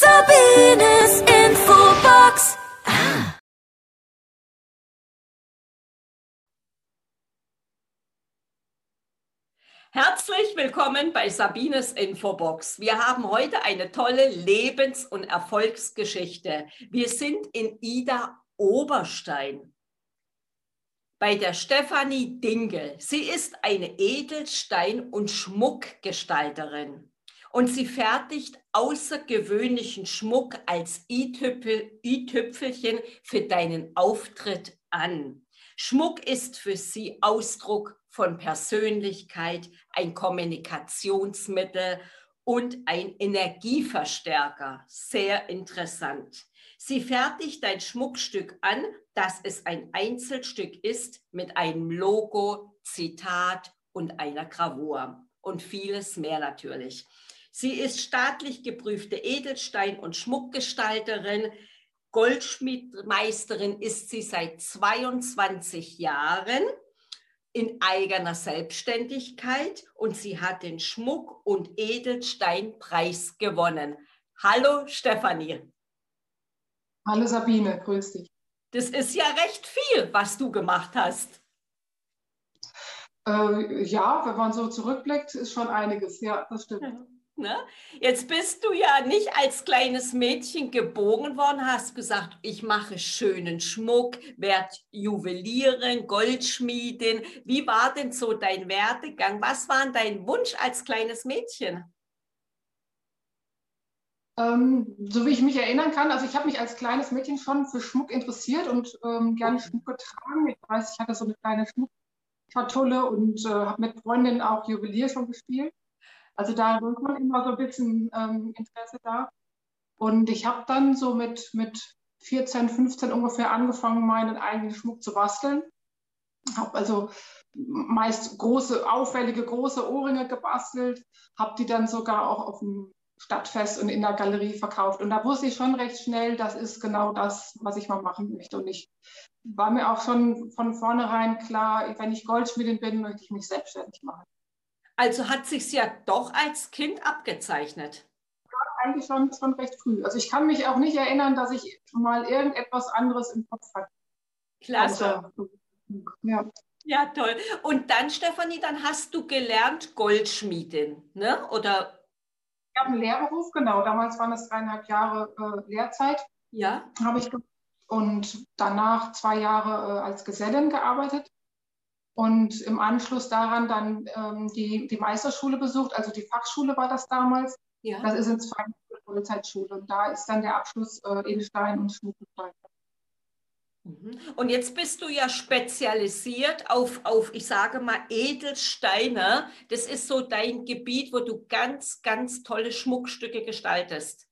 Sabines Infobox. Ah. Herzlich willkommen bei Sabines Infobox. Wir haben heute eine tolle Lebens- und Erfolgsgeschichte. Wir sind in Ida Oberstein bei der Stefanie Dingel. Sie ist eine Edelstein- und Schmuckgestalterin und sie fertigt außergewöhnlichen Schmuck als i-Tüpfelchen für deinen Auftritt an. Schmuck ist für sie Ausdruck von Persönlichkeit, ein Kommunikationsmittel und ein Energieverstärker. Sehr interessant. Sie fertigt ein Schmuckstück an, dass es ein Einzelstück ist mit einem Logo, Zitat und einer Gravur und vieles mehr natürlich. Sie ist staatlich geprüfte Edelstein- und Schmuckgestalterin. Goldschmiedmeisterin ist sie seit 22 Jahren in eigener Selbstständigkeit und sie hat den Schmuck- und Edelsteinpreis gewonnen. Hallo Stefanie. Hallo Sabine, grüß dich. Das ist ja recht viel, was du gemacht hast. Äh, ja, wenn man so zurückblickt, ist schon einiges. Ja, das stimmt. Ja. Ne? Jetzt bist du ja nicht als kleines Mädchen geboren worden, hast gesagt, ich mache schönen Schmuck, werde Juwelierin, Goldschmiedin. Wie war denn so dein Werdegang? Was war dein Wunsch als kleines Mädchen? Ähm, so wie ich mich erinnern kann, also ich habe mich als kleines Mädchen schon für Schmuck interessiert und ähm, gerne Schmuck getragen. Ich weiß, ich hatte so eine kleine Schmuckschatulle und äh, habe mit Freundinnen auch Juwelier schon gespielt. Also da war man immer so ein bisschen ähm, Interesse da. Und ich habe dann so mit, mit 14, 15 ungefähr angefangen, meinen eigenen Schmuck zu basteln. Habe also meist große, auffällige, große Ohrringe gebastelt, habe die dann sogar auch auf dem Stadtfest und in der Galerie verkauft. Und da wusste ich schon recht schnell, das ist genau das, was ich mal machen möchte. Und ich war mir auch schon von vornherein klar, wenn ich Goldschmiedin bin, möchte ich mich selbstständig machen. Also hat sich ja doch als Kind abgezeichnet. Ja, eigentlich schon, schon recht früh. Also ich kann mich auch nicht erinnern, dass ich mal irgendetwas anderes im Kopf hatte. Klasse. Also, ja. ja, toll. Und dann, Stefanie, dann hast du gelernt Goldschmiedin, ne? Oder ich habe einen Lehrberuf, genau. Damals waren es dreieinhalb Jahre äh, Lehrzeit. Ja. Habe ich und danach zwei Jahre äh, als Gesellin gearbeitet und im Anschluss daran dann ähm, die, die Meisterschule besucht, also die Fachschule war das damals. Ja. Das ist jetzt eine Vollzeitschule und da ist dann der Abschluss äh, Edelstein und Schmuckgestaltung. Mhm. Und jetzt bist du ja spezialisiert auf, auf, ich sage mal, Edelsteine. Das ist so dein Gebiet, wo du ganz, ganz tolle Schmuckstücke gestaltest.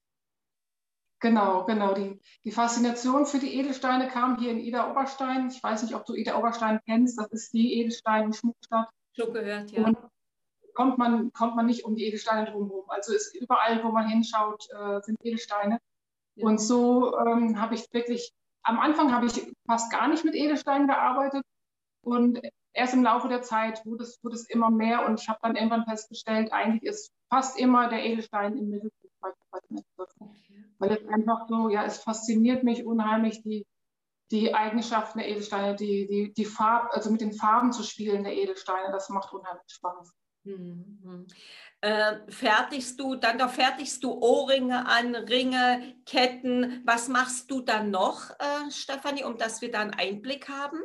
Genau, genau. Die, die Faszination für die Edelsteine kam hier in Ida Oberstein. Ich weiß nicht, ob du Ida Oberstein kennst. Das ist die Edelstein- Schmuckstadt. Schon gehört, ja. Und kommt man, kommt man nicht um die Edelsteine drumherum. Also ist überall, wo man hinschaut, äh, sind Edelsteine. Ja. Und so ähm, habe ich wirklich am Anfang habe ich fast gar nicht mit Edelsteinen gearbeitet und erst im Laufe der Zeit wurde es, wurde es immer mehr und ich habe dann irgendwann festgestellt, eigentlich ist fast immer der Edelstein im Mittelpunkt bei Weil es einfach so, ja, es fasziniert mich unheimlich, die, die Eigenschaften der Edelsteine, die, die, die Farb, also mit den Farben zu spielen der Edelsteine, das macht unheimlich Spaß. Mhm. Äh, fertigst du, dann da fertigst du Ohrringe an, Ringe, Ketten. Was machst du dann noch, äh, Stefanie, um dass wir da einen Einblick haben?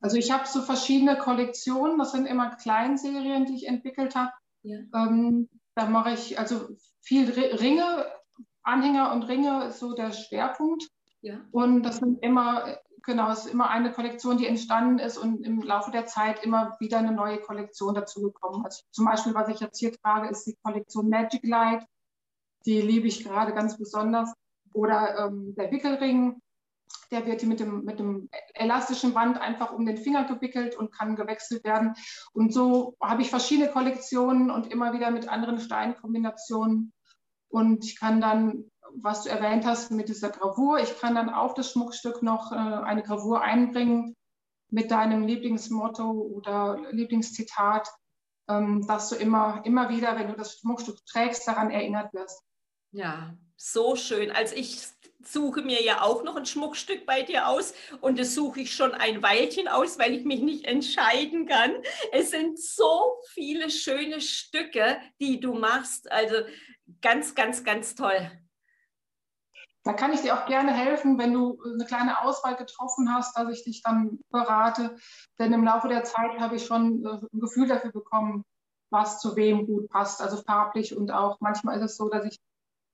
Also ich habe so verschiedene Kollektionen, das sind immer Kleinserien, die ich entwickelt habe. Ja. Ähm, da mache ich also viel Ringe, Anhänger und Ringe ist so der Schwerpunkt. Ja. Und das sind immer Genau, es ist immer eine Kollektion, die entstanden ist und im Laufe der Zeit immer wieder eine neue Kollektion dazugekommen. Also zum Beispiel, was ich jetzt hier trage, ist die Kollektion Magic Light. Die liebe ich gerade ganz besonders. Oder ähm, der Wickelring, der wird hier mit dem, mit dem elastischen Band einfach um den Finger gewickelt und kann gewechselt werden. Und so habe ich verschiedene Kollektionen und immer wieder mit anderen Steinkombinationen. Und ich kann dann was du erwähnt hast mit dieser Gravur. Ich kann dann auf das Schmuckstück noch äh, eine Gravur einbringen mit deinem Lieblingsmotto oder Lieblingszitat, ähm, dass du immer, immer wieder, wenn du das Schmuckstück trägst, daran erinnert wirst. Ja, so schön. Also ich suche mir ja auch noch ein Schmuckstück bei dir aus und das suche ich schon ein Weilchen aus, weil ich mich nicht entscheiden kann. Es sind so viele schöne Stücke, die du machst. Also ganz, ganz, ganz toll. Da kann ich dir auch gerne helfen, wenn du eine kleine Auswahl getroffen hast, dass ich dich dann berate. Denn im Laufe der Zeit habe ich schon äh, ein Gefühl dafür bekommen, was zu wem gut passt, also farblich und auch manchmal ist es so, dass ich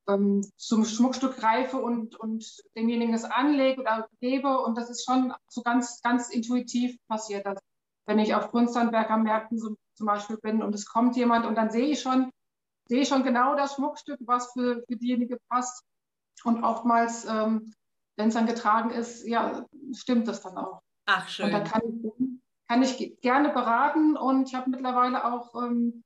ähm, zum Schmuckstück greife und, und demjenigen es anlege oder gebe und das ist schon so ganz, ganz intuitiv passiert, dass wenn ich auf Kunsthandwerkermärkten so, zum Beispiel bin und es kommt jemand und dann sehe ich schon, sehe schon genau das Schmuckstück, was für, für diejenige passt und oftmals, ähm, wenn es dann getragen ist, ja, stimmt das dann auch. Ach, schön. Und da kann ich, kann ich gerne beraten und ich habe mittlerweile auch ähm,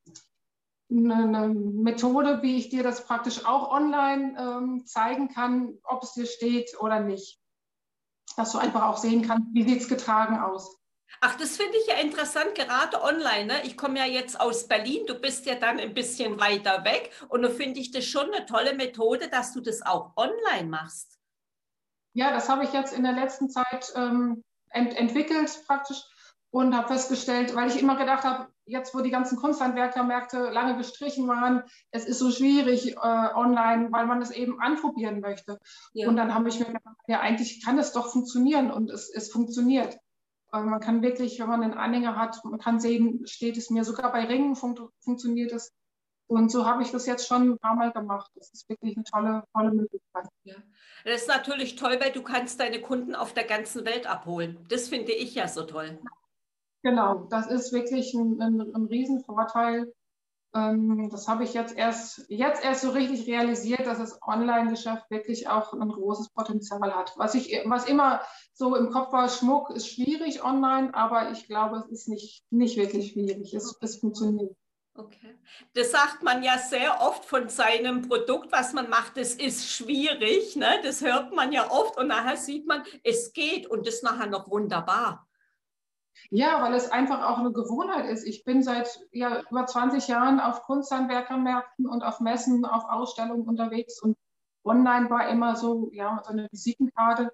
eine, eine, Methode, wie ich dir das praktisch auch online ähm, zeigen kann, ob es dir steht oder nicht. Dass du einfach auch sehen kannst, wie sieht es getragen aus. Ach, das finde ich ja interessant, gerade online. Ne? Ich komme ja jetzt aus Berlin, du bist ja dann ein bisschen weiter weg und da finde ich das schon eine tolle Methode, dass du das auch online machst. Ja, das habe ich jetzt in der letzten Zeit ähm, ent entwickelt praktisch und habe festgestellt, weil ich immer gedacht habe, jetzt wo die ganzen Kunsthandwerkermärkte lange gestrichen waren, es ist so schwierig äh, online, weil man es eben anprobieren möchte. Ja. Und dann habe ich mir gedacht, ja, eigentlich kann es doch funktionieren und es, es funktioniert. Man kann wirklich, wenn man einen Anhänger hat, man kann sehen, steht es mir. Sogar bei Ringen fun funktioniert es. Und so habe ich das jetzt schon ein paar Mal gemacht. Das ist wirklich eine tolle, tolle Möglichkeit. Ja. Das ist natürlich toll, weil du kannst deine Kunden auf der ganzen Welt abholen. Das finde ich ja so toll. Genau, das ist wirklich ein, ein, ein Riesenvorteil. Ähm, das habe ich jetzt erst, jetzt erst so richtig realisiert, dass das Online-Geschäft wirklich auch ein großes Potenzial hat. Was, ich, was immer so im Kopf war, Schmuck ist schwierig online, aber ich glaube, es ist nicht, nicht wirklich schwierig. Es, es funktioniert. Okay. Das sagt man ja sehr oft von seinem Produkt, was man macht, das ist schwierig. Ne? Das hört man ja oft und nachher sieht man, es geht und das nachher noch wunderbar. Ja, weil es einfach auch eine Gewohnheit ist. Ich bin seit ja, über 20 Jahren auf Kunsthandwerkermärkten und auf Messen, auf Ausstellungen unterwegs und online war immer so, ja, so eine Visitenkarte.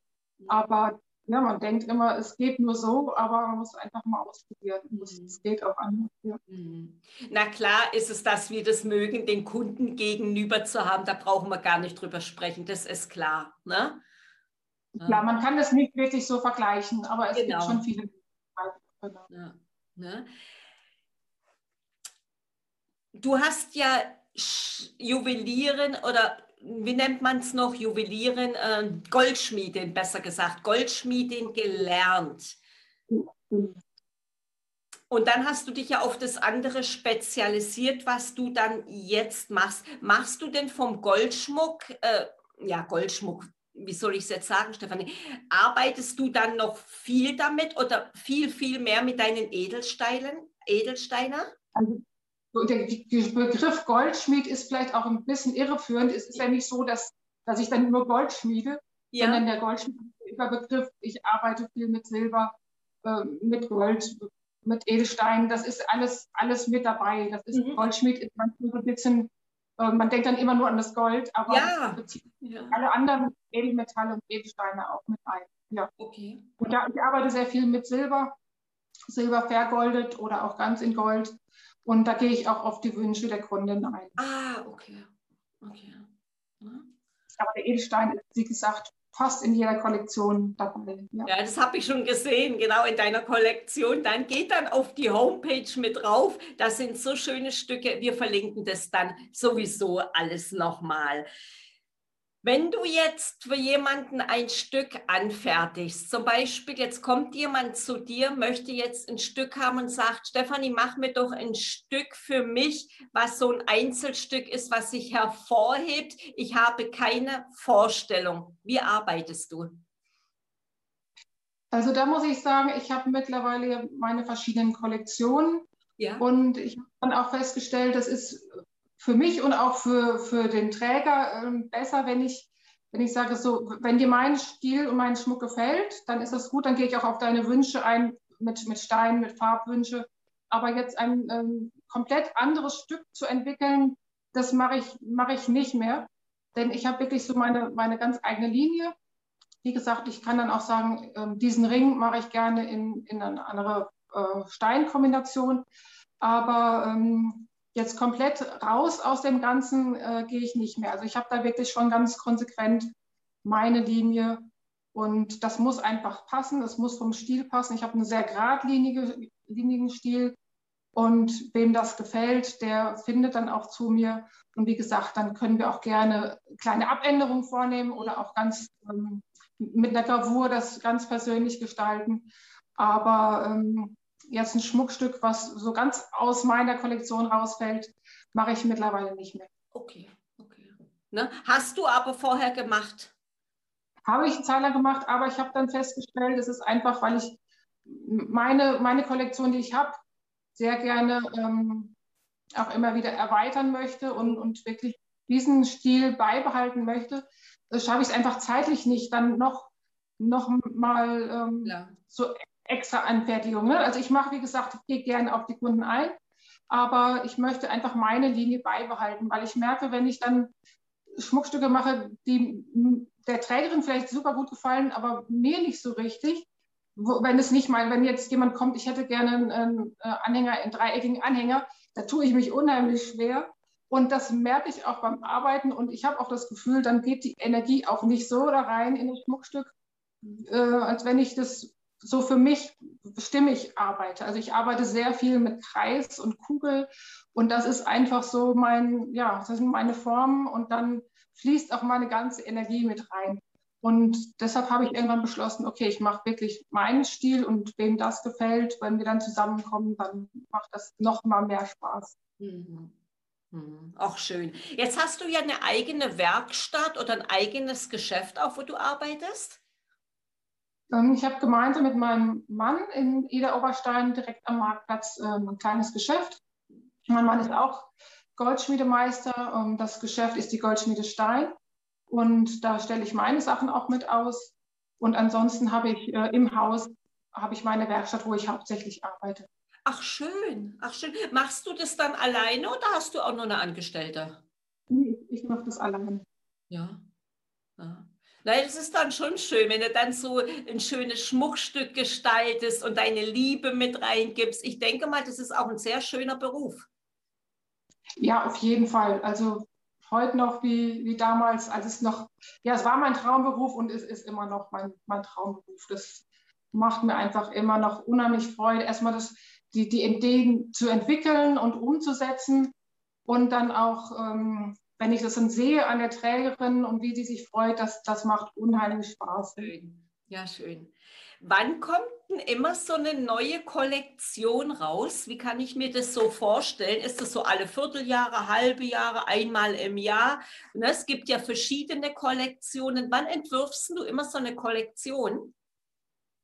Aber ja, man denkt immer, es geht nur so, aber man muss einfach mal ausprobieren. Mhm. Es geht auch anders. Ja. Mhm. Na klar ist es, dass wir das mögen, den Kunden gegenüber zu haben. Da brauchen wir gar nicht drüber sprechen. Das ist klar. Ne? Klar, man kann das nicht wirklich so vergleichen, aber es genau. gibt schon viele Genau. Ja, ne? Du hast ja Juwelieren oder wie nennt man es noch, Juwelieren, äh, Goldschmiedin, besser gesagt, Goldschmiedin gelernt. Und dann hast du dich ja auf das andere spezialisiert, was du dann jetzt machst. Machst du denn vom Goldschmuck, äh, ja, Goldschmuck, wie soll ich es jetzt sagen, Stefanie, arbeitest du dann noch viel damit oder viel, viel mehr mit deinen Edelsteinen, Edelsteiner? Also, der Begriff Goldschmied ist vielleicht auch ein bisschen irreführend. Es ist ja nicht so, dass, dass ich dann nur Gold schmiede, ja. sondern der Goldschmied ist der Begriff, ich arbeite viel mit Silber, äh, mit Gold, mit Edelsteinen. Das ist alles, alles mit dabei. Das ist mhm. Goldschmied ist manchmal so ein bisschen man denkt dann immer nur an das Gold, aber ja. ja. alle anderen Edelmetalle und Edelsteine auch mit ein. Ja. Okay. Und da, ich arbeite sehr viel mit Silber, Silber vergoldet oder auch ganz in Gold. Und da gehe ich auch auf die Wünsche der Kundin ein. Ah, okay. okay. Ja. Aber der Edelstein ist, wie gesagt, fast in jeder Kollektion dabei. Ja, ja das habe ich schon gesehen, genau in deiner Kollektion. Dann geht dann auf die Homepage mit drauf. Das sind so schöne Stücke. Wir verlinken das dann sowieso alles nochmal. Wenn du jetzt für jemanden ein Stück anfertigst, zum Beispiel jetzt kommt jemand zu dir, möchte jetzt ein Stück haben und sagt, Stefanie, mach mir doch ein Stück für mich, was so ein Einzelstück ist, was sich hervorhebt. Ich habe keine Vorstellung. Wie arbeitest du? Also da muss ich sagen, ich habe mittlerweile meine verschiedenen Kollektionen. Ja. Und ich habe dann auch festgestellt, das ist für mich und auch für, für den Träger äh, besser, wenn ich, wenn ich sage, so, wenn dir mein Stil und mein Schmuck gefällt, dann ist das gut, dann gehe ich auch auf deine Wünsche ein mit, mit Steinen, mit Farbwünsche. Aber jetzt ein ähm, komplett anderes Stück zu entwickeln, das mache ich, mache ich nicht mehr. denn ich habe wirklich so meine, meine ganz eigene Linie. Wie gesagt, ich kann dann auch sagen, äh, diesen Ring mache ich gerne in, in eine andere äh, Steinkombination. Aber ähm, jetzt komplett raus aus dem Ganzen äh, gehe ich nicht mehr. Also ich habe da wirklich schon ganz konsequent meine Linie und das muss einfach passen, es muss vom Stil passen. Ich habe einen sehr geradlinigen Stil und wem das gefällt, der findet dann auch zu mir. Und wie gesagt, dann können wir auch gerne kleine Abänderungen vornehmen oder auch ganz ähm, mit einer Gravur das ganz persönlich gestalten. Aber ähm, jetzt ein Schmuckstück, was so ganz aus meiner Kollektion rausfällt, mache ich mittlerweile nicht mehr. Okay, okay. Ne? Hast du aber vorher gemacht? Habe ich Zeiler gemacht, aber ich habe dann festgestellt, es ist einfach, weil ich meine, meine Kollektion, die ich habe, sehr gerne ähm, auch immer wieder erweitern möchte und, und wirklich diesen Stil beibehalten möchte, schaffe ich es einfach zeitlich nicht, dann noch, noch mal ähm, ja. so extra Anfertigung. Ne? Also ich mache, wie gesagt, ich gehe gerne auf die Kunden ein, aber ich möchte einfach meine Linie beibehalten, weil ich merke, wenn ich dann Schmuckstücke mache, die der Trägerin vielleicht super gut gefallen, aber mir nicht so richtig. Wo, wenn es nicht mal, wenn jetzt jemand kommt, ich hätte gerne einen, einen äh, Anhänger, einen dreieckigen Anhänger, da tue ich mich unheimlich schwer. Und das merke ich auch beim Arbeiten. Und ich habe auch das Gefühl, dann geht die Energie auch nicht so da rein in das Schmuckstück, äh, als wenn ich das so für mich stimmig arbeite. Also ich arbeite sehr viel mit Kreis und Kugel und das ist einfach so mein, ja, das sind meine Formen und dann fließt auch meine ganze Energie mit rein. Und deshalb habe ich irgendwann beschlossen, okay, ich mache wirklich meinen Stil und wem das gefällt, wenn wir dann zusammenkommen, dann macht das noch mal mehr Spaß. Mhm. Mhm. Auch schön. Jetzt hast du ja eine eigene Werkstatt oder ein eigenes Geschäft, auf wo du arbeitest. Ähm, ich habe gemeinsam mit meinem Mann in Ida Oberstein direkt am Marktplatz ähm, ein kleines Geschäft. Mein Mann ist auch Goldschmiedemeister. Ähm, das Geschäft ist die Goldschmiede Stein. Und da stelle ich meine Sachen auch mit aus. Und ansonsten habe ich äh, im Haus habe ich meine Werkstatt, wo ich hauptsächlich arbeite. Ach schön, ach schön. Machst du das dann alleine oder hast du auch noch eine Angestellte? Nee, ich mache das alleine. Ja. ja. Nein, das ist dann schon schön, wenn du dann so ein schönes Schmuckstück gestaltest und deine Liebe mit reingibst. Ich denke mal, das ist auch ein sehr schöner Beruf. Ja, auf jeden Fall. Also heute noch wie, wie damals, als es noch, ja, es war mein Traumberuf und es ist immer noch mein, mein Traumberuf. Das macht mir einfach immer noch unheimlich Freude, erstmal das, die, die Ideen zu entwickeln und umzusetzen und dann auch, ähm, wenn ich das dann sehe an der Trägerin und wie sie sich freut, das, das macht unheimlich Spaß. Ja, schön. Wann kommt denn immer so eine neue Kollektion raus? Wie kann ich mir das so vorstellen? Ist das so alle Vierteljahre, halbe Jahre, einmal im Jahr? Ne, es gibt ja verschiedene Kollektionen. Wann entwirfst du immer so eine Kollektion?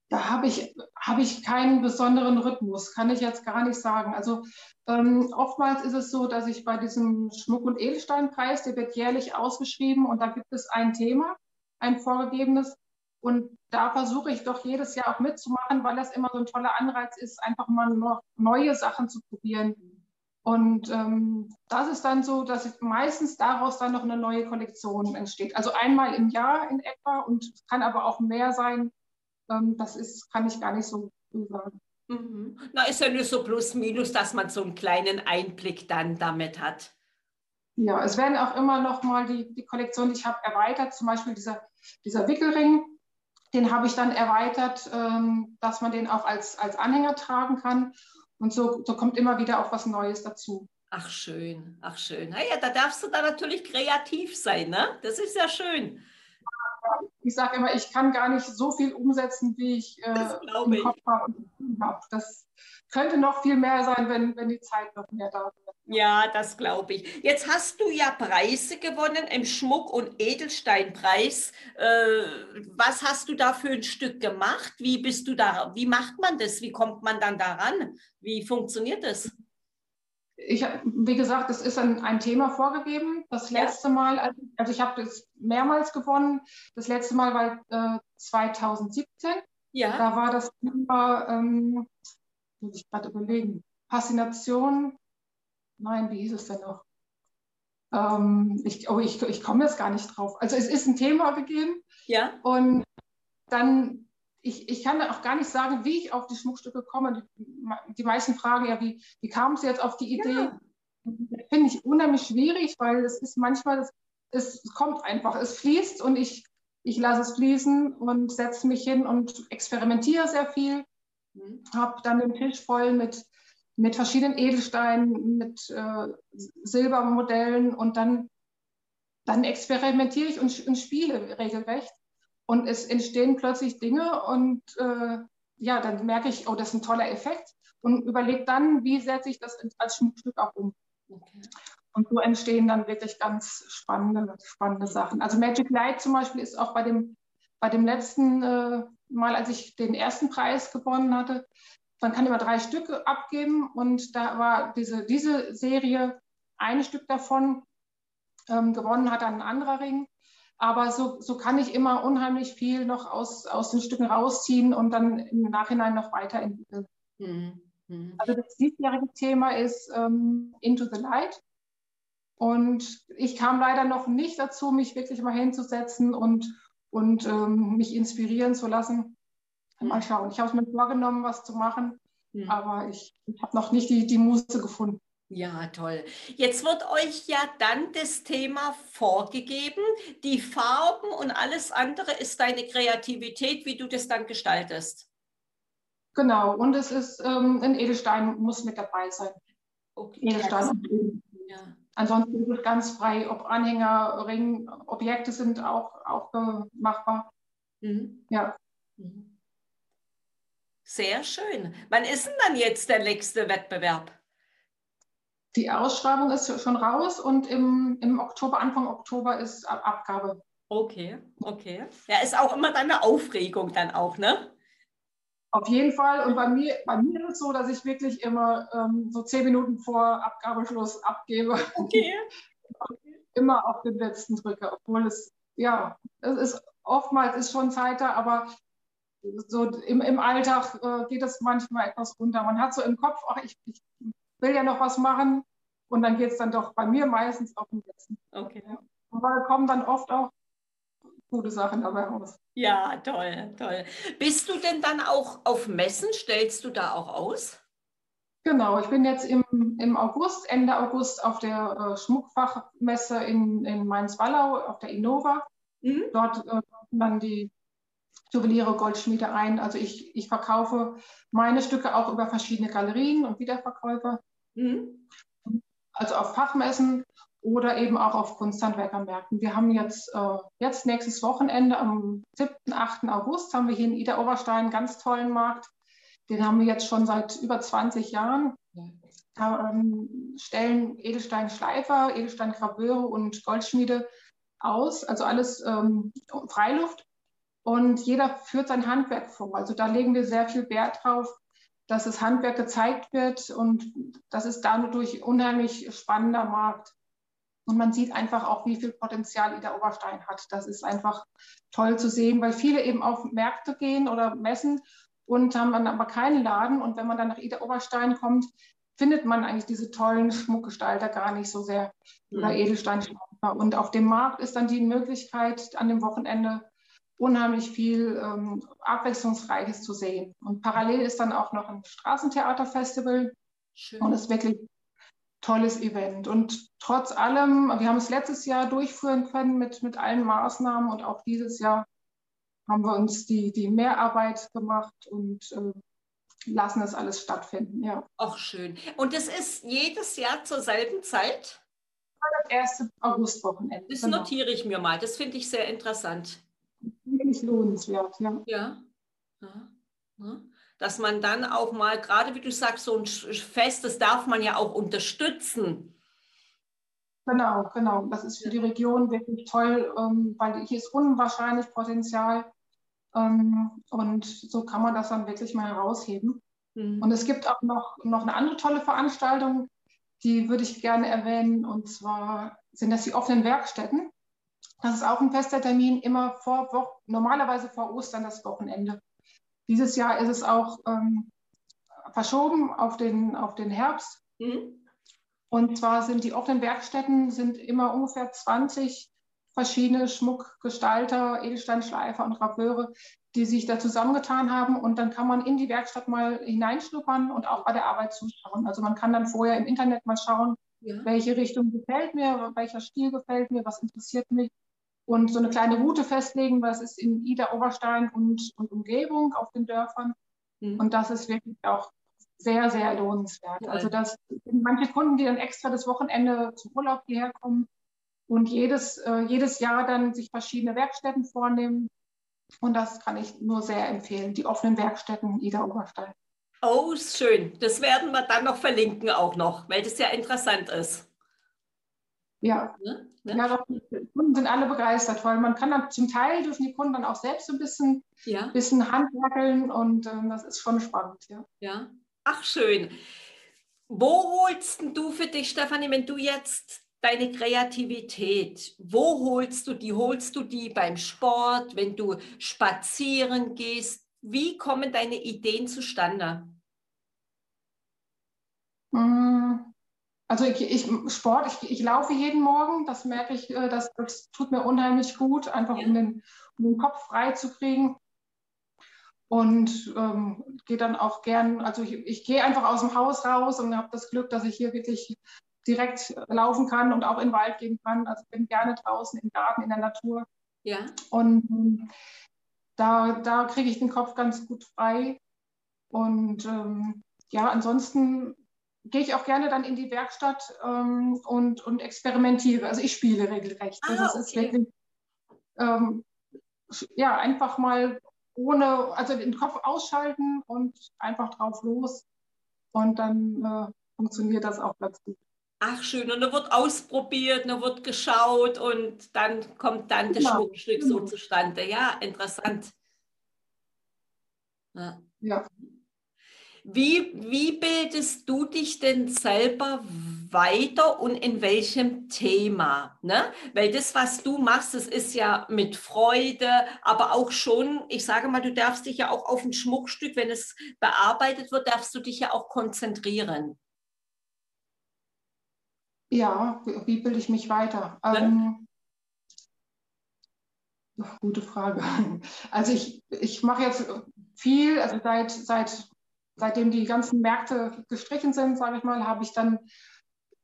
Da habe ich, hab ich keinen besonderen Rhythmus, kann ich jetzt gar nicht sagen. Also ähm, oftmals ist es so, dass ich bei diesem Schmuck- und Edelsteinpreis, der wird jährlich ausgeschrieben und da gibt es ein Thema, ein vorgegebenes. Und da versuche ich doch jedes Jahr auch mitzumachen, weil das immer so ein toller Anreiz ist, einfach mal noch neue Sachen zu probieren. Und ähm, das ist dann so, dass meistens daraus dann noch eine neue Kollektion entsteht. Also einmal im Jahr in etwa und kann aber auch mehr sein. Ähm, das ist, kann ich gar nicht so sagen. Mhm. Na, ist ja nur so plus minus, dass man so einen kleinen Einblick dann damit hat. Ja, es werden auch immer noch mal die, die Kollektion, die ich habe, erweitert. Zum Beispiel dieser, dieser Wickelring, den habe ich dann erweitert, ähm, dass man den auch als, als Anhänger tragen kann. Und so, so kommt immer wieder auch was Neues dazu. Ach schön, ach schön. Naja, da darfst du dann natürlich kreativ sein, ne? Das ist ja schön. Ich sage immer, ich kann gar nicht so viel umsetzen, wie ich äh, im Kopf habe. Das könnte noch viel mehr sein, wenn, wenn die Zeit noch mehr da wäre. Ja, das glaube ich. Jetzt hast du ja Preise gewonnen im Schmuck- und Edelsteinpreis. Äh, was hast du da für ein Stück gemacht? Wie bist du da? Wie macht man das? Wie kommt man dann daran? Wie funktioniert das? Ich, wie gesagt, es ist ein, ein Thema vorgegeben. Das letzte ja. Mal, also, also ich habe das mehrmals gewonnen. Das letzte Mal war äh, 2017. Ja. Da war das Thema, ähm, muss ich gerade überlegen, Faszination Nein, wie hieß es denn noch? ähm, ich, oh, ich, ich komme jetzt gar nicht drauf. Also es ist ein Thema gegeben. Ja. Und dann, ich, ich kann auch gar nicht sagen, wie ich auf die Schmuckstücke komme. Die, die meisten fragen ja, wie, wie kam sie jetzt auf die Idee? Ja. Finde ich unheimlich schwierig, weil es ist manchmal, es, es kommt einfach, es fließt und ich, ich lasse es fließen und setze mich hin und experimentiere sehr viel. Mhm. Habe dann den Tisch voll mit mit verschiedenen Edelsteinen, mit äh, Silbermodellen und dann, dann experimentiere ich und, und, spiele regelrecht. Und es entstehen plötzlich Dinge und äh, ja, dann merke ich, oh, das ist ein toller Effekt und überlege dann, wie setze ich das als Schmuckstück auch um. Okay. Und so entstehen dann wirklich ganz spannende, spannende Sachen. Also Magic Light zum Beispiel ist auch bei dem, bei dem letzten äh, Mal, als ich den ersten Preis gewonnen hatte, man kann immer drei Stücke abgeben und da war diese, diese Serie ein Stück davon. Ähm, gewonnen hat dann ein anderer Ring. Aber so, so kann ich immer unheimlich viel noch aus, aus den Stücken rausziehen und dann im Nachhinein noch weiterentwickeln. Mhm. Mhm. Also das diesjährige Thema ist ähm, Into the Light. Und ich kam leider noch nicht dazu, mich wirklich mal hinzusetzen und, und ähm, mich inspirieren zu lassen. Mal schauen. Ich habe es mir vorgenommen, was zu machen, mhm. aber ich, ich habe noch nicht die, die Muse gefunden. Ja, toll. Jetzt wird euch ja dann das Thema vorgegeben. Die Farben und alles andere ist deine Kreativität, wie du das dann gestaltest. Genau, und es ist ähm, ein Edelstein muss mit dabei sein. Okay. Edelstein ja. Ansonsten ist es ganz frei, ob Anhänger, Ring, Objekte sind auch, auch äh, machbar. Mhm. Ja. Mhm. Sehr schön. Wann ist denn dann jetzt der nächste Wettbewerb? Die Ausschreibung ist schon raus und im, im Oktober, Anfang Oktober ist Abgabe. Okay, okay. Ja, ist auch immer deine Aufregung dann auch, ne? Auf jeden Fall. Und bei mir, bei mir ist es so, dass ich wirklich immer ähm, so zehn Minuten vor Abgabeschluss abgebe. Okay. immer auf den letzten drücke, obwohl es, ja, es ist oftmals ist schon Zeit da, aber so im, im Alltag äh, geht es manchmal etwas unter. Man hat so im Kopf, ach, ich, ich will ja noch was machen und dann geht es dann doch bei mir meistens auf den letzten. Okay. Und da kommen dann oft auch gute Sachen dabei raus. Ja, toll, toll. Bist du denn dann auch auf Messen? Stellst du da auch aus? Genau, ich bin jetzt im, im August, Ende August auf der äh, Schmuckfachmesse in, in Mainz-Wallau, auf der Innova. Mhm. Dort äh, dann die Juweliere, Goldschmiede ein. Also ich, ich verkaufe meine Stücke auch über verschiedene Galerien und Wiederverkäufer. Mhm. Also auf Fachmessen oder eben auch auf Kunsthandwerkermärkten. Wir haben jetzt, äh, jetzt nächstes Wochenende am 7., 8. August haben wir hier in Ida Oberstein einen ganz tollen Markt. Den haben wir jetzt schon seit über 20 Jahren. Da ähm, stellen Edelsteinschleifer, Edelsteingraveure und Goldschmiede aus, also alles ähm, Freiluft. Und jeder führt sein Handwerk vor. Also da legen wir sehr viel Wert drauf, dass das Handwerk gezeigt wird. Und das ist dadurch unheimlich spannender Markt. Und man sieht einfach auch, wie viel Potenzial Ida Oberstein hat. Das ist einfach toll zu sehen, weil viele eben auf Märkte gehen oder messen und haben dann aber keinen Laden. Und wenn man dann nach Ida Oberstein kommt, findet man eigentlich diese tollen Schmuckgestalter gar nicht so sehr oder mhm. Edelsteinschleifer. Und auf dem Markt ist dann die Möglichkeit, an dem Wochenende unheimlich viel ähm, Abwechslungsreiches zu sehen. Und parallel ist dann auch noch ein Straßentheaterfestival. Schön. Und es ist wirklich ein tolles Event. Und trotz allem, wir haben es letztes Jahr durchführen können mit, mit allen Maßnahmen und auch dieses Jahr haben wir uns die, die Mehrarbeit gemacht und äh, lassen das alles stattfinden. Ja. Auch schön. Und es ist jedes Jahr zur selben Zeit? Das erste Augustwochenende. Das genau. notiere ich mir mal. Das finde ich sehr interessant wirklich lohnenswert, ja. Ja. ja. Dass man dann auch mal, gerade wie du sagst, so ein Fest, das darf man ja auch unterstützen. Genau, genau. Das ist für die Region wirklich toll, ähm, weil hier ist unwahrscheinlich Potenzial. Ähm, und so kann man das dann wirklich mal herausheben. Mhm. Und es gibt auch noch, noch eine andere tolle Veranstaltung, die würde ich gerne erwähnen. Und zwar sind das die offenen Werkstätten. Das ist auch ein fester Termin, immer vor, Wo normalerweise vor Ostern das Wochenende. Dieses Jahr ist es auch ähm, verschoben auf den, auf den Herbst. Mhm. Und zwar sind die offenen Werkstätten sind immer ungefähr 20 verschiedene Schmuckgestalter, Edelsteinschleifer und Rapeure, die sich da zusammengetan haben. Und dann kann man in die Werkstatt mal hineinschnuppern und auch bei der Arbeit zuschauen. Also man kann dann vorher im Internet mal schauen, ja. welche Richtung gefällt mir, welcher Stil gefällt mir, was interessiert mich. Und so eine kleine Route festlegen, was ist in Ida Oberstein und, und Umgebung auf den Dörfern. Mhm. Und das ist wirklich auch sehr, sehr lohnenswert. Ja. Also das sind manche Kunden, die dann extra das Wochenende zum Urlaub hierher kommen und jedes, äh, jedes Jahr dann sich verschiedene Werkstätten vornehmen. Und das kann ich nur sehr empfehlen, die offenen Werkstätten Ida Oberstein. Oh, schön. Das werden wir dann noch verlinken auch noch, weil das ja interessant ist. Ja, ne? Ne? ja doch, die Kunden sind alle begeistert, weil man kann dann zum Teil dürfen die Kunden dann auch selbst ein bisschen, ja. bisschen handwerkeln und ähm, das ist schon spannend. Ja. ja. Ach, schön. Wo holst du für dich, Stefanie, wenn du jetzt deine Kreativität, wo holst du die? Holst du die beim Sport, wenn du spazieren gehst? Wie kommen deine Ideen zustande? Hm, also ich, ich Sport, ich, ich, laufe jeden Morgen, das merke ich, äh, das, das tut mir unheimlich gut, einfach ja. um, den, um den Kopf frei zu kriegen und ähm, gehe dann auch gern, also ich, ich gehe einfach aus dem Haus raus und habe das Glück, dass ich hier wirklich direkt laufen kann und auch in den Wald gehen kann. Also ich bin gerne draußen im Garten, in der Natur. Ja. Und ähm, da, da kriege ich den Kopf ganz gut frei. Und ähm, ja, ansonsten gehe ich auch gerne dann in die Werkstatt ähm, und, und experimentiere. Also ich spiele regelrecht. Ah, das okay. ist wirklich ähm, ja einfach mal ohne, also den Kopf ausschalten und einfach drauf los. Und dann äh, funktioniert das auch ganz gut. Ach schön, und da wird ausprobiert, da wird geschaut und dann kommt dann das genau. Schmuckstück so genau. zustande. Ja, interessant. Ja. ja. Wie, wie bildest du dich denn selber weiter und in welchem Thema? Ne? Weil das, was du machst, das ist ja mit Freude, aber auch schon, ich sage mal, du darfst dich ja auch auf ein Schmuckstück, wenn es bearbeitet wird, darfst du dich ja auch konzentrieren. Ja, wie bilde ich mich weiter? Ne? Ähm, gute Frage. Also ich, ich mache jetzt viel, also seit, seit, seitdem die ganzen Märkte gestrichen sind, sage ich mal, habe ich dann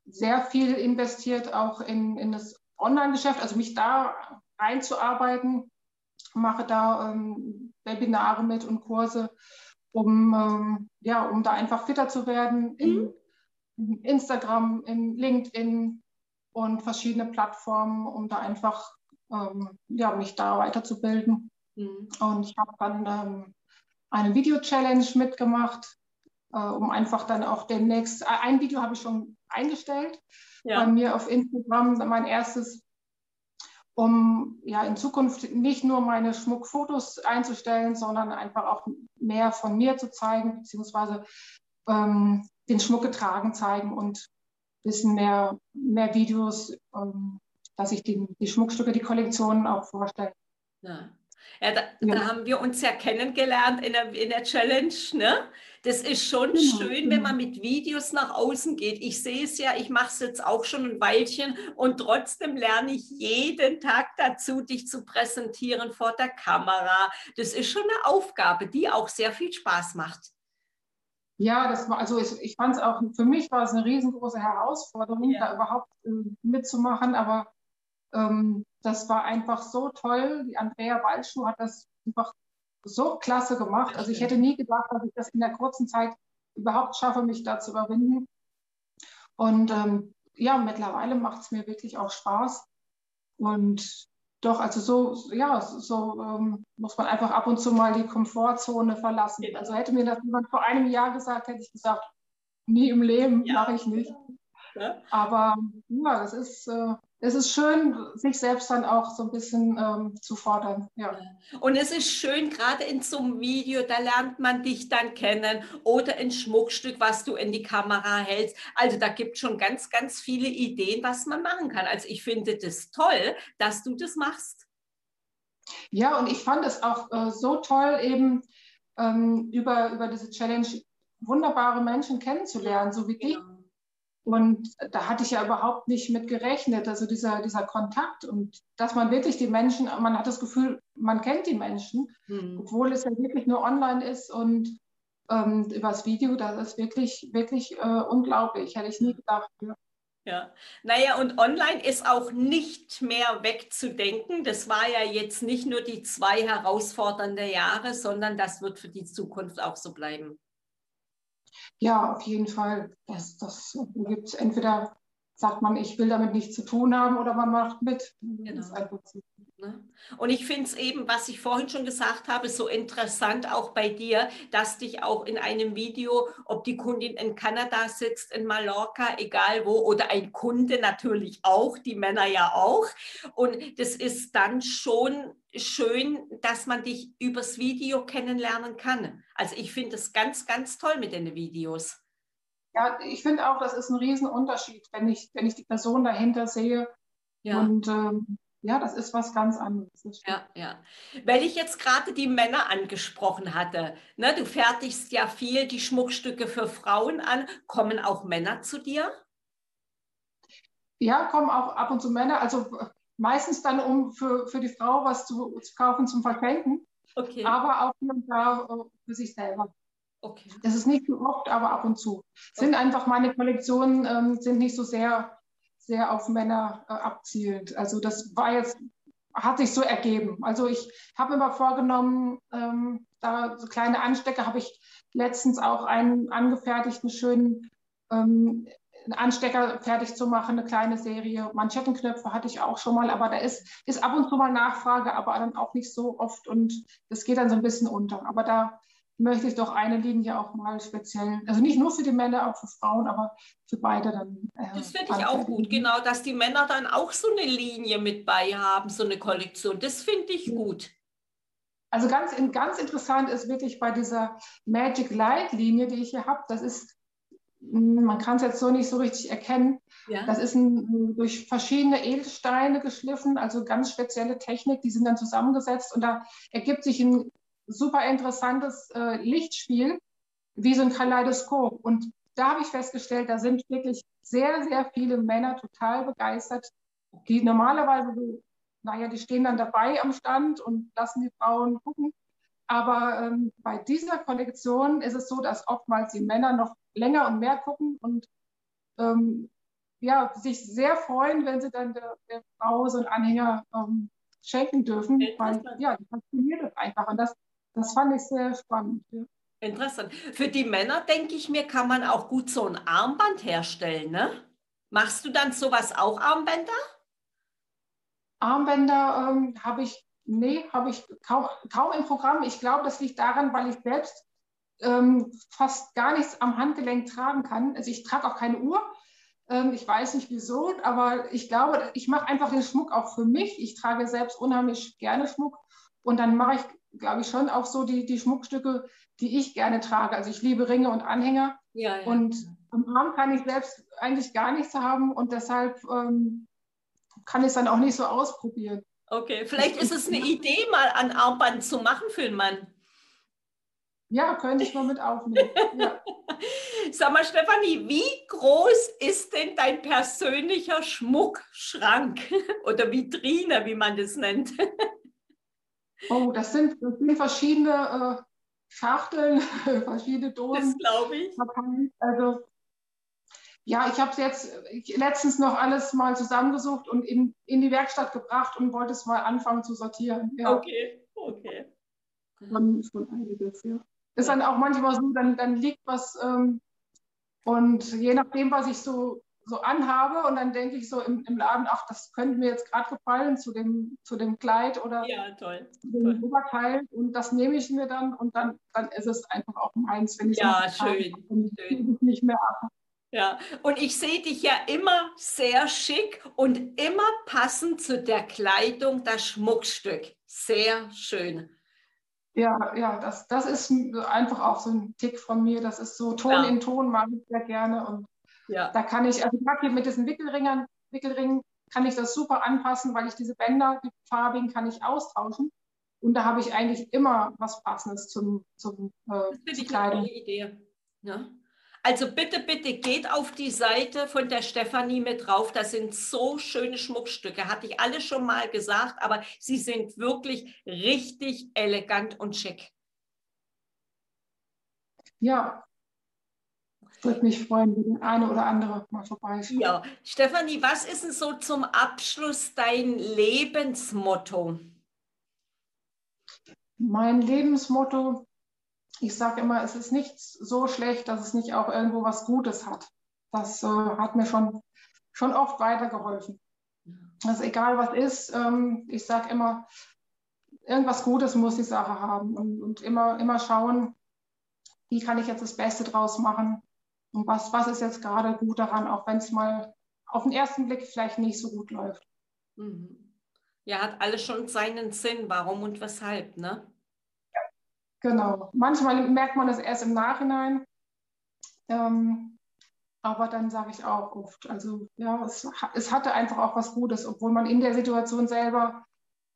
sehr viel investiert, auch in, in das Online-Geschäft, also mich da einzuarbeiten, mache da ähm, Webinare mit und Kurse, um, ähm, ja, um da einfach fitter zu werden in, in Instagram, in LinkedIn und verschiedene Plattformen, um da einfach ähm, ja, mich da weiterzubilden. Mhm. Und ich habe dann ähm, eine Video-Challenge mitgemacht, äh, um einfach dann auch demnächst, äh, ein Video habe ich schon eingestellt ja. bei mir auf Instagram, mein erstes, um ja in Zukunft nicht nur meine Schmuckfotos einzustellen, sondern einfach auch mehr von mir zu zeigen, beziehungsweise ähm, den Schmuck getragen zeigen und ein bisschen mehr, mehr Videos, ähm, dass ich die, die Schmuckstücke, die Kollektionen auch vorstelle. Ja. Ja, da, ja. da, haben wir uns ja kennengelernt in der, in der Challenge. Ne? Das ist schon genau. schön, wenn man mit Videos nach außen geht. Ich sehe es ja, ich mache es jetzt auch schon ein Weilchen und trotzdem lerne ich jeden Tag dazu, dich zu präsentieren vor der Kamera. Das ist schon eine Aufgabe, die auch sehr viel Spaß macht. Ja, das war, also ich, ich fand es auch, für mich war es eine riesengroße Herausforderung, ja. da überhaupt äh, mitzumachen, aber ähm, das war einfach so toll. Die Andrea Walschuh hat das einfach so klasse gemacht. Also ich hätte nie gedacht, dass ich das in der kurzen Zeit überhaupt schaffe, mich da zu überwinden. Und ähm, ja, mittlerweile macht es mir wirklich auch Spaß. Und doch, also so, ja, so ähm, muss man einfach ab und zu mal die Komfortzone verlassen. Also hätte mir das jemand vor einem Jahr gesagt, hätte ich gesagt, nie im Leben ja. mache ich nicht. Aber ja, das ist, äh, es ist schön, sich selbst dann auch so ein bisschen ähm, zu fordern. Ja. Und es ist schön, gerade in so einem Video, da lernt man dich dann kennen oder ein Schmuckstück, was du in die Kamera hältst. Also da gibt es schon ganz, ganz viele Ideen, was man machen kann. Also ich finde das toll, dass du das machst. Ja, und ich fand es auch äh, so toll, eben ähm, über, über diese Challenge wunderbare Menschen kennenzulernen, so wie genau. dich Und da hatte ich ja überhaupt nicht mit gerechnet, also dieser, dieser Kontakt und dass man wirklich die Menschen, man hat das Gefühl, man kennt die Menschen, hm. obwohl es ja wirklich nur online ist und ähm, übers Video, das ist wirklich, wirklich äh, unglaublich, hätte ich nie gedacht. Ja. Ja, naja, und online ist auch nicht mehr wegzudenken. Das war ja jetzt nicht nur die zwei herausfordernde Jahre, sondern das wird für die Zukunft auch so bleiben. Ja, auf jeden Fall. Das, das gibt entweder sagt man, ich will damit nichts zu tun haben oder man macht mit. Genau. Ne? Und ich finde es eben, was ich vorhin schon gesagt habe, so interessant auch bei dir, dass dich auch in einem Video, ob die Kundin in Kanada sitzt, in Mallorca, egal wo, oder ein Kunde natürlich auch, die Männer ja auch. Und das ist dann schon schön, dass man dich übers Video kennenlernen kann. Also ich finde es ganz, ganz toll mit den Videos. Ja, ich finde auch, das ist ein Riesenunterschied, wenn ich, wenn ich die Person dahinter sehe. Ja. Und ähm, ja, das ist was ganz anderes. Ja, ja. Weil ich jetzt gerade die Männer angesprochen hatte. Ne, du fertigst ja viel die Schmuckstücke für Frauen an. Kommen auch Männer zu dir? Ja, kommen auch ab und zu Männer. Also meistens dann, um für, für die Frau was zu, zu kaufen zum Verschenken. Okay. Aber auch hier und da äh, für sich selber. Okay. Das ist nicht so oft, aber ab und zu. Sind okay. einfach meine Kollektionen ähm, sind nicht so sehr, sehr auf Männer äh, abzielend. Also das war jetzt, hat sich so ergeben. Also ich habe mir mal vorgenommen, ähm, da so kleine Anstecker habe ich letztens auch einen angefertigten schönen ähm, Anstecker fertig zu machen, eine kleine Serie. Manschettenknöpfe hatte ich auch schon mal, aber da ist, ist ab und zu mal Nachfrage, aber dann auch nicht so oft und das geht dann so ein bisschen unter. Aber da möchte ich doch eine Linie auch mal speziell, also nicht nur für die Männer, auch für Frauen, aber für beide dann. Äh, das finde ich auch gut, genau, dass die Männer dann auch so eine Linie mit bei haben, so eine Kollektion. Das finde ich gut. Also ganz, ganz interessant ist wirklich bei dieser Magic Light Linie, die ich hier habe, das ist, hm, man kann es jetzt so nicht so richtig erkennen. Ja. Das ist ein, durch verschiedene Edelsteine geschliffen, also ganz spezielle Technik, die sind dann zusammengesetzt und da ergibt sich ein super interessantes äh, Lichtspiel, wie so ein Kaleidoskop. Und da habe ich festgestellt, da sind wirklich sehr, sehr viele Männer total begeistert, die normalerweise so, naja, die stehen dann dabei am Stand und lassen die Frauen gucken. Aber ähm, bei dieser Kollektion ist es so, dass oftmals die Männer noch länger und mehr gucken und ähm, ja, sich sehr freuen, wenn sie dann der, der Frau so einen Anhänger ähm, schenken dürfen, weil ja, die fasziniert das einfach. Und das das fand ich sehr spannend. Ja. Interessant. Für die Männer, denke ich mir, kann man auch gut so ein Armband herstellen. Ne? Machst du dann sowas auch, Armbänder? Armbänder ähm, habe ich, nee, habe ich kaum, kaum im Programm. Ich glaube, das liegt daran, weil ich selbst ähm, fast gar nichts am Handgelenk tragen kann. Also ich trage auch keine Uhr. Ähm, ich weiß nicht wieso, aber ich glaube, ich mache einfach den Schmuck auch für mich. Ich trage selbst unheimlich gerne Schmuck. Und dann mache ich glaube ich, schon auch so die, die Schmuckstücke, die ich gerne trage. Also ich liebe Ringe und Anhänger. Ja, ja. Und am Arm kann ich selbst eigentlich gar nichts haben und deshalb ähm, kann ich es dann auch nicht so ausprobieren. Okay, vielleicht ist es eine Idee, mal ein Armband zu machen für einen Mann. Ja, könnte ich mal mit aufnehmen. Ja. Sag mal, Stefanie, wie groß ist denn dein persönlicher Schmuckschrank oder Vitrine, wie man das nennt? Oh, das sind, das sind verschiedene äh, Schachteln, verschiedene Dosen. Das glaube ich. Also, ja, ich habe es jetzt letztens noch alles mal zusammengesucht und in, in die Werkstatt gebracht und wollte es mal anfangen zu sortieren. Ja. Okay, okay. Schon, schon einiges, ja. Ist dann auch manchmal so, dann, dann liegt was ähm, und je nachdem, was ich so so anhabe und dann denke ich so im, im Laden, ach, das könnte mir jetzt gerade gefallen zu dem, zu dem Kleid oder ja, toll, dem toll. Oberteil und das nehme ich mir dann und dann, dann ist es einfach auch meins, wenn ich ja, schön, schön. nicht mehr ab. Ja, und ich sehe dich ja immer sehr schick und immer passend zu der Kleidung das Schmuckstück. Sehr schön. Ja, ja, das, das ist einfach auch so ein Tick von mir. Das ist so Ton ja. in Ton, mag ich sehr gerne und ja. Da kann ich, also hier mit diesen Wickelringern, Wickelringen kann ich das super anpassen, weil ich diese Bänder, die farbigen, kann ich austauschen. Und da habe ich eigentlich immer was Passendes zum, zum äh, das finde ich eine tolle Idee. Ja. Also bitte, bitte geht auf die Seite von der Stefanie mit drauf. Das sind so schöne Schmuckstücke. Hatte ich alle schon mal gesagt, aber sie sind wirklich richtig elegant und schick. Ja, würde mich freuen, wenn der eine oder andere mal vorbeischaut. Ja, Stefanie, was ist denn so zum Abschluss dein Lebensmotto? Mein Lebensmotto, ich sage immer, es ist nichts so schlecht, dass es nicht auch irgendwo was Gutes hat. Das äh, hat mir schon, schon oft weitergeholfen. Also egal was ist, ähm, ich sage immer, irgendwas Gutes muss die Sache haben und, und immer, immer schauen, wie kann ich jetzt das Beste draus machen und was, was ist jetzt gerade gut daran, auch wenn es mal auf den ersten Blick vielleicht nicht so gut läuft. Mhm. Ja, hat alles schon seinen Sinn, warum und weshalb, ne? Genau. Manchmal merkt man es erst im Nachhinein. Ähm, aber dann sage ich auch oft, also ja, es, es, hatte einfach auch was Gutes, obwohl man in der Situation selber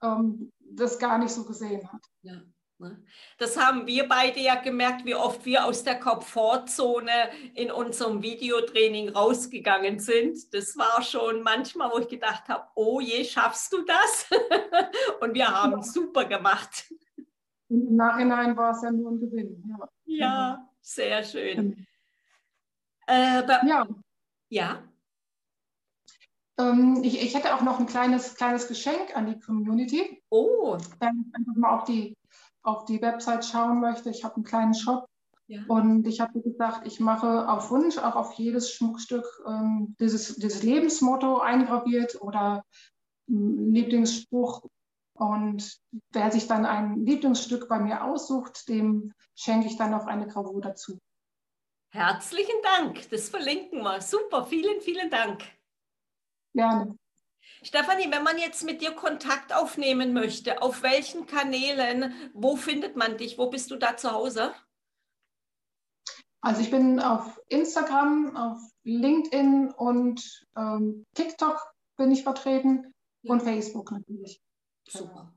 ähm, das gar nicht so gesehen hat. Ja. Ne? Das haben wir beide ja gemerkt, wie oft wir aus der Komfortzone in unserem Videotraining rausgegangen sind. Das war schon manchmal, wo ich gedacht habe, oh je, schaffst du das? Und wir haben es super gemacht. Und Im Nachhinein war es ja nur ein Gewinn. Ja, ja sehr schön. Äh, ja. Ja. Ähm, ich, ich hätte auch noch ein kleines, kleines Geschenk an die Community. Oh. Dann einfach mal auf die auf die Website schauen möchte, ich habe einen kleinen Shop ja. und ich habe gesagt, ich mache auf Wunsch auch auf jedes Schmuckstück ähm, dieses, dieses Lebensmotto eingraviert oder ein Lieblingsspruch. Und wer sich dann ein Lieblingsstück bei mir aussucht, dem schenke ich dann noch eine Gravur dazu. Herzlichen Dank, das verlinken wir. Super, vielen, vielen Dank. Gerne. Stefanie, wenn man jetzt mit dir Kontakt aufnehmen möchte, auf welchen Kanälen, wo findet man dich? Wo bist du da zu Hause? Also ich bin auf Instagram, auf LinkedIn und ähm, TikTok bin ich vertreten und Facebook natürlich. Super.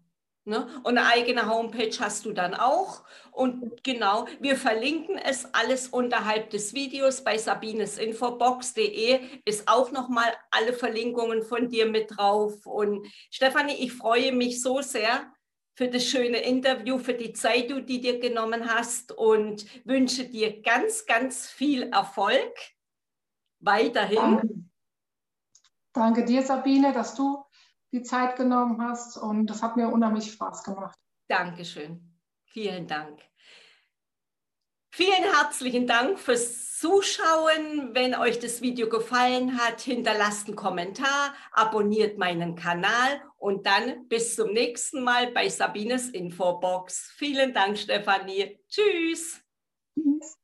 Ne? Und eine eigene Homepage hast du dann auch. Und genau, wir verlinken es alles unterhalb des Videos bei sabinesinfobox.de ist auch nochmal alle Verlinkungen von dir mit drauf. Und Stefanie, ich freue mich so sehr für das schöne Interview, für die Zeit, die du dir genommen hast und wünsche dir ganz, ganz viel Erfolg weiterhin. Danke, Danke dir, Sabine, dass du die Zeit genommen hast und das hat mir unheimlich Spaß gemacht. Dankeschön. Vielen Dank. Vielen herzlichen Dank fürs Zuschauen. Wenn euch das Video gefallen hat, hinterlasst einen Kommentar, abonniert meinen Kanal und dann bis zum nächsten Mal bei Sabines Infobox. Vielen Dank, Stefanie. Tschüss. Tschüss.